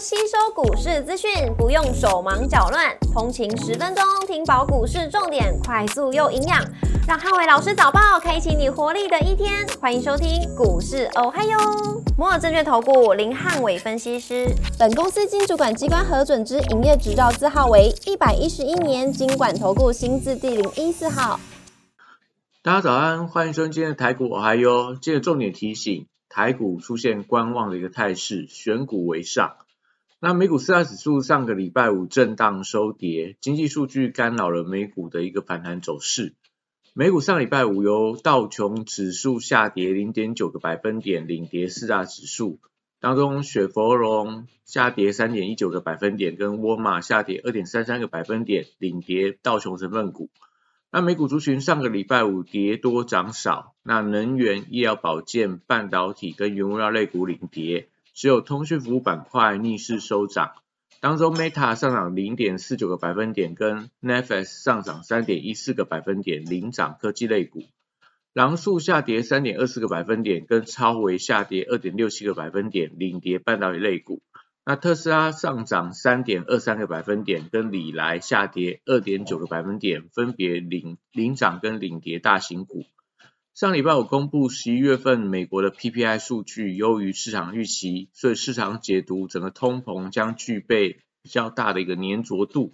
吸收股市资讯，不用手忙脚乱，通勤十分钟听饱股市重点，快速又营养，让汉伟老师早报开启你活力的一天。欢迎收听股市哦嗨哟，摩尔证券投顾林汉伟分析师，本公司经主管机关核准之营业执照字号为一百一十一年经管投顾新字第零一四号。大家早安，欢迎收听今天的台股哦嗨哟，今日重点提醒。台股出现观望的一个态势，选股为上。那美股四大指数上个礼拜五震荡收跌，经济数据干扰了美股的一个反弹走势。美股上礼拜五由道琼指数下跌零点九个百分点领跌四大指数，当中雪佛龙下跌三点一九个百分点，跟沃尔玛下跌二点三三个百分点领跌道琼成分股。那美股族群上个礼拜五跌多涨少，那能源、医疗保健、半导体跟原物料类股领跌，只有通讯服务板块逆势收涨。当中 Meta 上涨零点四九个百分点，跟 Netflix 上涨三点一四个百分点领涨科技类股。狼树下跌三点二四个百分点，跟超微下跌二点六七个百分点领跌半导体类股。那特斯拉上涨三点二三个百分点，跟里来下跌二点九个百分点，分别领领涨跟领跌大型股。上礼拜五公布十一月份美国的 PPI 数据优于市场预期，所以市场解读整个通膨将具备比较大的一个粘着度，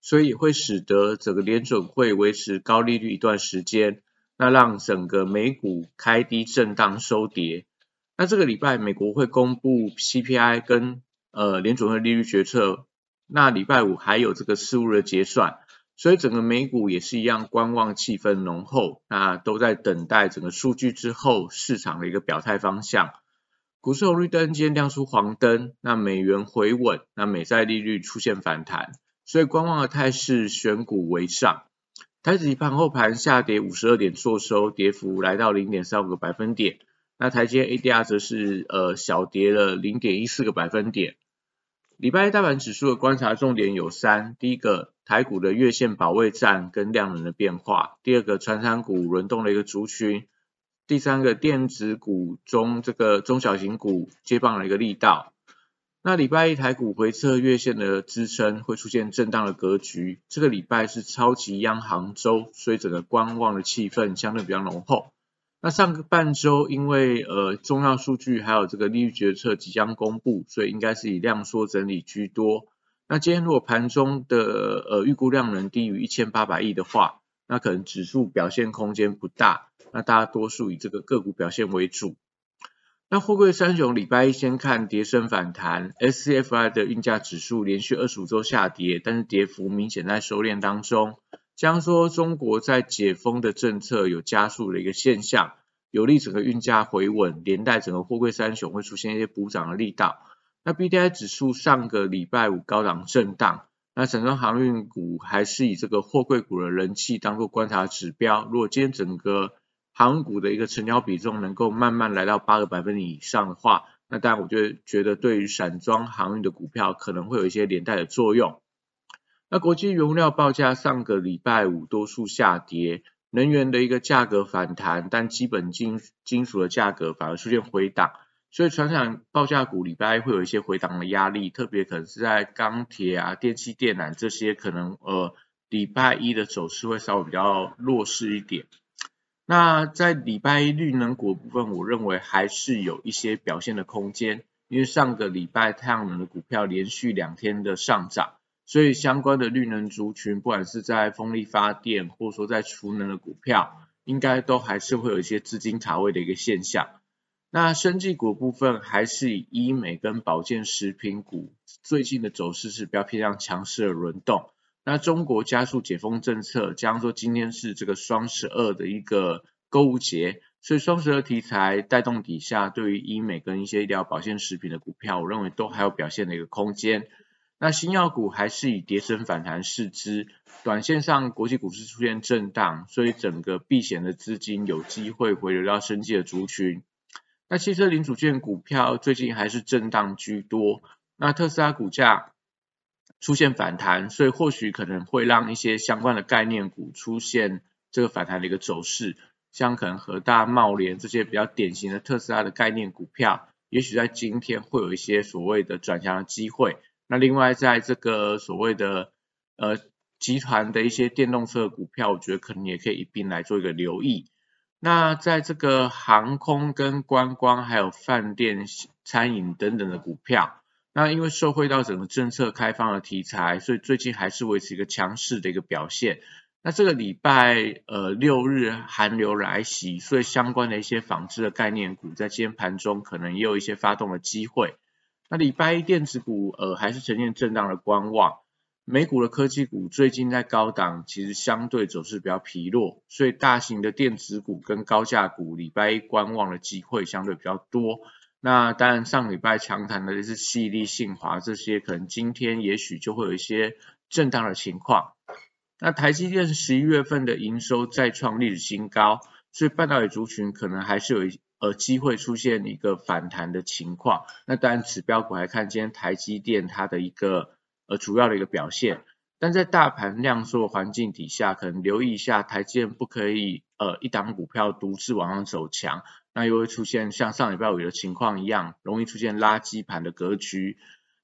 所以会使得整个联准会维持高利率一段时间，那让整个美股开低震荡收跌。那这个礼拜美国会公布 CPI 跟呃，联准会利率决策，那礼拜五还有这个事务的结算，所以整个美股也是一样，观望气氛浓厚，那都在等待整个数据之后市场的一个表态方向。股市红绿灯今天亮出黄灯，那美元回稳，那美债利率出现反弹，所以观望的态势选股为上。台指盘后盘下跌五十二点，做收，跌幅来到零点三五个百分点。那台阶 ADR 则是呃小跌了零点一四个百分点。礼拜一大盘指数的观察重点有三：第一个，台股的月线保卫战跟量能的变化；第二个，传产股轮动的一个族群；第三个，电子股中这个中小型股接棒的一个力道。那礼拜一台股回测月线的支撑，会出现震荡的格局。这个礼拜是超级央行周，所以整个观望的气氛相对比较浓厚。那上个半周，因为呃重要数据还有这个利率决策即将公布，所以应该是以量缩整理居多。那今天如果盘中的呃预估量能低于一千八百亿的话，那可能指数表现空间不大。那大多数以这个个股表现为主。那货柜三雄礼拜一先看跌升反弹，SCFI 的运价指数连续二十五周下跌，但是跌幅明显在收敛当中。将说中国在解封的政策有加速的一个现象，有利整个运价回稳，连带整个货柜三雄会出现一些补涨的力道。那 B D I 指数上个礼拜五高档震荡，那整个航运股还是以这个货柜股的人气当做观察指标。如果今天整个航运股的一个成交比重能够慢慢来到八个百分点以上的话，那当然我就觉得对于散装航运的股票可能会有一些连带的作用。那国际原料报价上个礼拜五多数下跌，能源的一个价格反弹，但基本金金属的价格反而出现回档，所以船厂报价股礼拜会有一些回档的压力，特别可能是在钢铁啊、电气电缆这些，可能呃礼拜一的走势会稍微比较弱势一点。那在礼拜一绿能股部分，我认为还是有一些表现的空间，因为上个礼拜太阳能的股票连续两天的上涨。所以相关的绿能族群，不管是在风力发电，或者说在储能的股票，应该都还是会有一些资金卡位的一个现象。那生技股部分，还是以医美跟保健食品股最近的走势是比较偏向强势的轮动。那中国加速解封政策，加上说今天是这个双十二的一个购物节，所以双十二题材带动底下，对于医美跟一些医疗保健食品的股票，我认为都还有表现的一个空间。那新药股还是以跌升反弹视之，短线上国际股市出现震荡，所以整个避险的资金有机会回流到生计的族群。那汽车零组件股票最近还是震荡居多，那特斯拉股价出现反弹，所以或许可能会让一些相关的概念股出现这个反弹的一个走势，像可能和大茂联这些比较典型的特斯拉的概念股票。也许在今天会有一些所谓的转强的机会。那另外在这个所谓的呃集团的一些电动车股票，我觉得可能也可以一并来做一个留意。那在这个航空跟观光还有饭店、餐饮等等的股票，那因为受惠到整个政策开放的题材，所以最近还是维持一个强势的一个表现。那这个礼拜呃六日寒流来袭，所以相关的一些纺织的概念股在今天盘中可能也有一些发动的机会。那礼拜一电子股呃还是呈现震荡的观望。美股的科技股最近在高档，其实相对走势比较疲弱，所以大型的电子股跟高价股礼拜一观望的机会相对比较多。那当然上礼拜强弹的是细粒、信华这些，可能今天也许就会有一些震荡的情况。那台积电十一月份的营收再创历史新高，所以半导体族群可能还是有一呃机会出现一个反弹的情况。那当然指标股来看，今天台积电它的一个。呃，主要的一个表现，但在大盘量缩环境底下，可能留意一下台积电不可以呃一档股票独自往上走强，那又会出现像上礼拜五的情况一样，容易出现垃圾盘的格局。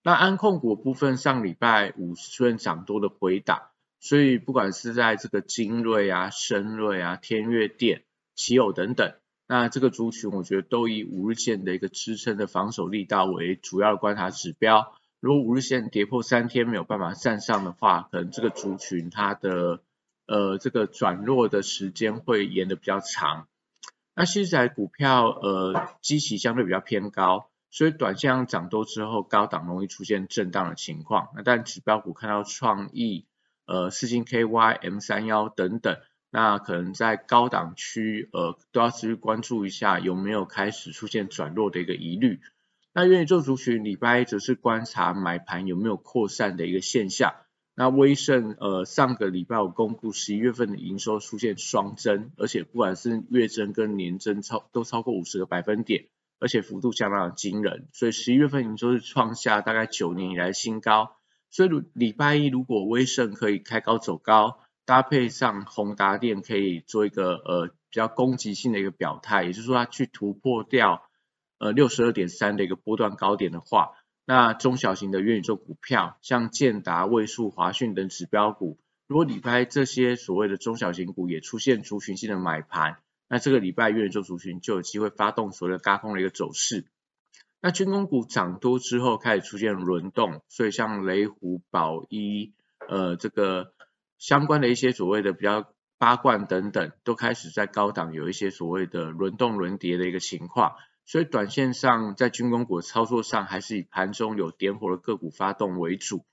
那安控股部分上礼拜五出现涨多的回档，所以不管是在这个精锐啊、深锐啊、天越电、奇友等等，那这个族群我觉得都以五日线的一个支撑的防守力道为主要的观察指标。如果五日线跌破三天没有办法站上的话，可能这个族群它的呃这个转弱的时间会延的比较长。那现在股票呃基期相对比较偏高，所以短线上涨多之后高档容易出现震荡的情况。那但指标股看到创意呃四星 KY M 三幺等等，那可能在高档区呃都要持续关注一下有没有开始出现转弱的一个疑虑。那愿意做族群礼拜一则是观察买盘有没有扩散的一个现象。那威盛呃上个礼拜我公布十一月份的营收出现双增，而且不管是月增跟年增超都超过五十个百分点，而且幅度相当的惊人，所以十一月份营收是创下大概九年以来新高。所以礼拜一如果威盛可以开高走高，搭配上宏达电可以做一个呃比较攻击性的一个表态，也就是说它去突破掉。呃，六十二点三的一个波段高点的话，那中小型的元宇宙股票，像建达、位数、华讯等指标股，如果礼拜这些所谓的中小型股也出现族群性的买盘，那这个礼拜元宇宙族群就有机会发动所谓的高空的一个走势。那军工股涨多之后开始出现轮动，所以像雷虎、宝一，呃，这个相关的一些所谓的比较八冠等等，都开始在高档有一些所谓的轮动轮跌的一个情况。所以短线上在军工股操作上，还是以盘中有点火的个股发动为主。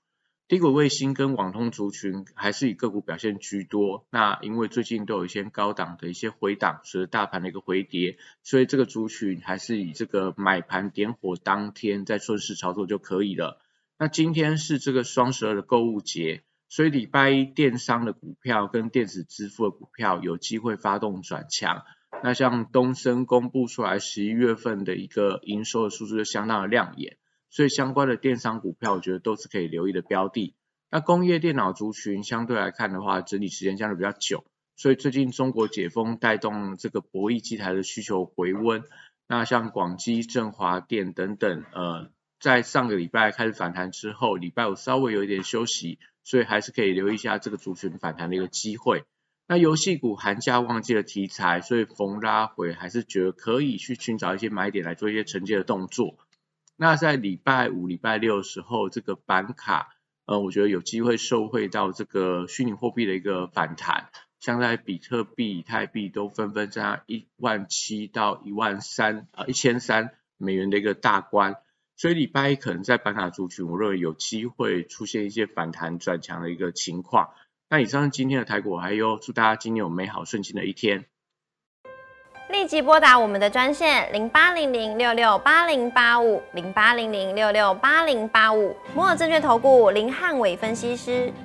低轨卫星跟网通族群还是以个股表现居多。那因为最近都有一些高档的一些回档，随着大盘的一个回跌，所以这个族群还是以这个买盘点火当天再顺势操作就可以了。那今天是这个双十二的购物节，所以礼拜一电商的股票跟电子支付的股票有机会发动转强。那像东升公布出来十一月份的一个营收的数字就相当的亮眼，所以相关的电商股票我觉得都是可以留意的标的。那工业电脑族群相对来看的话，整理时间相对比较久，所以最近中国解封带动这个博弈机台的需求回温。那像广基、振华电等等，呃，在上个礼拜开始反弹之后，礼拜五稍微有一点休息，所以还是可以留意一下这个族群反弹的一个机会。那游戏股寒假旺季的题材，所以逢拉回还是觉得可以去寻找一些买点来做一些承接的动作。那在礼拜五、礼拜六的时候，这个板卡，呃，我觉得有机会受惠到这个虚拟货币的一个反弹，像在比特币、以太币都纷纷在一万七到一万三呃一千三美元的一个大关，所以礼拜一可能在板卡族群，我认为有机会出现一些反弹转强的一个情况。那以上是今天的台股，还有祝大家今天有美好顺心的一天。立即拨打我们的专线零八零零六六八零八五零八零零六六八零八五摩尔证券投顾林汉伟分析师。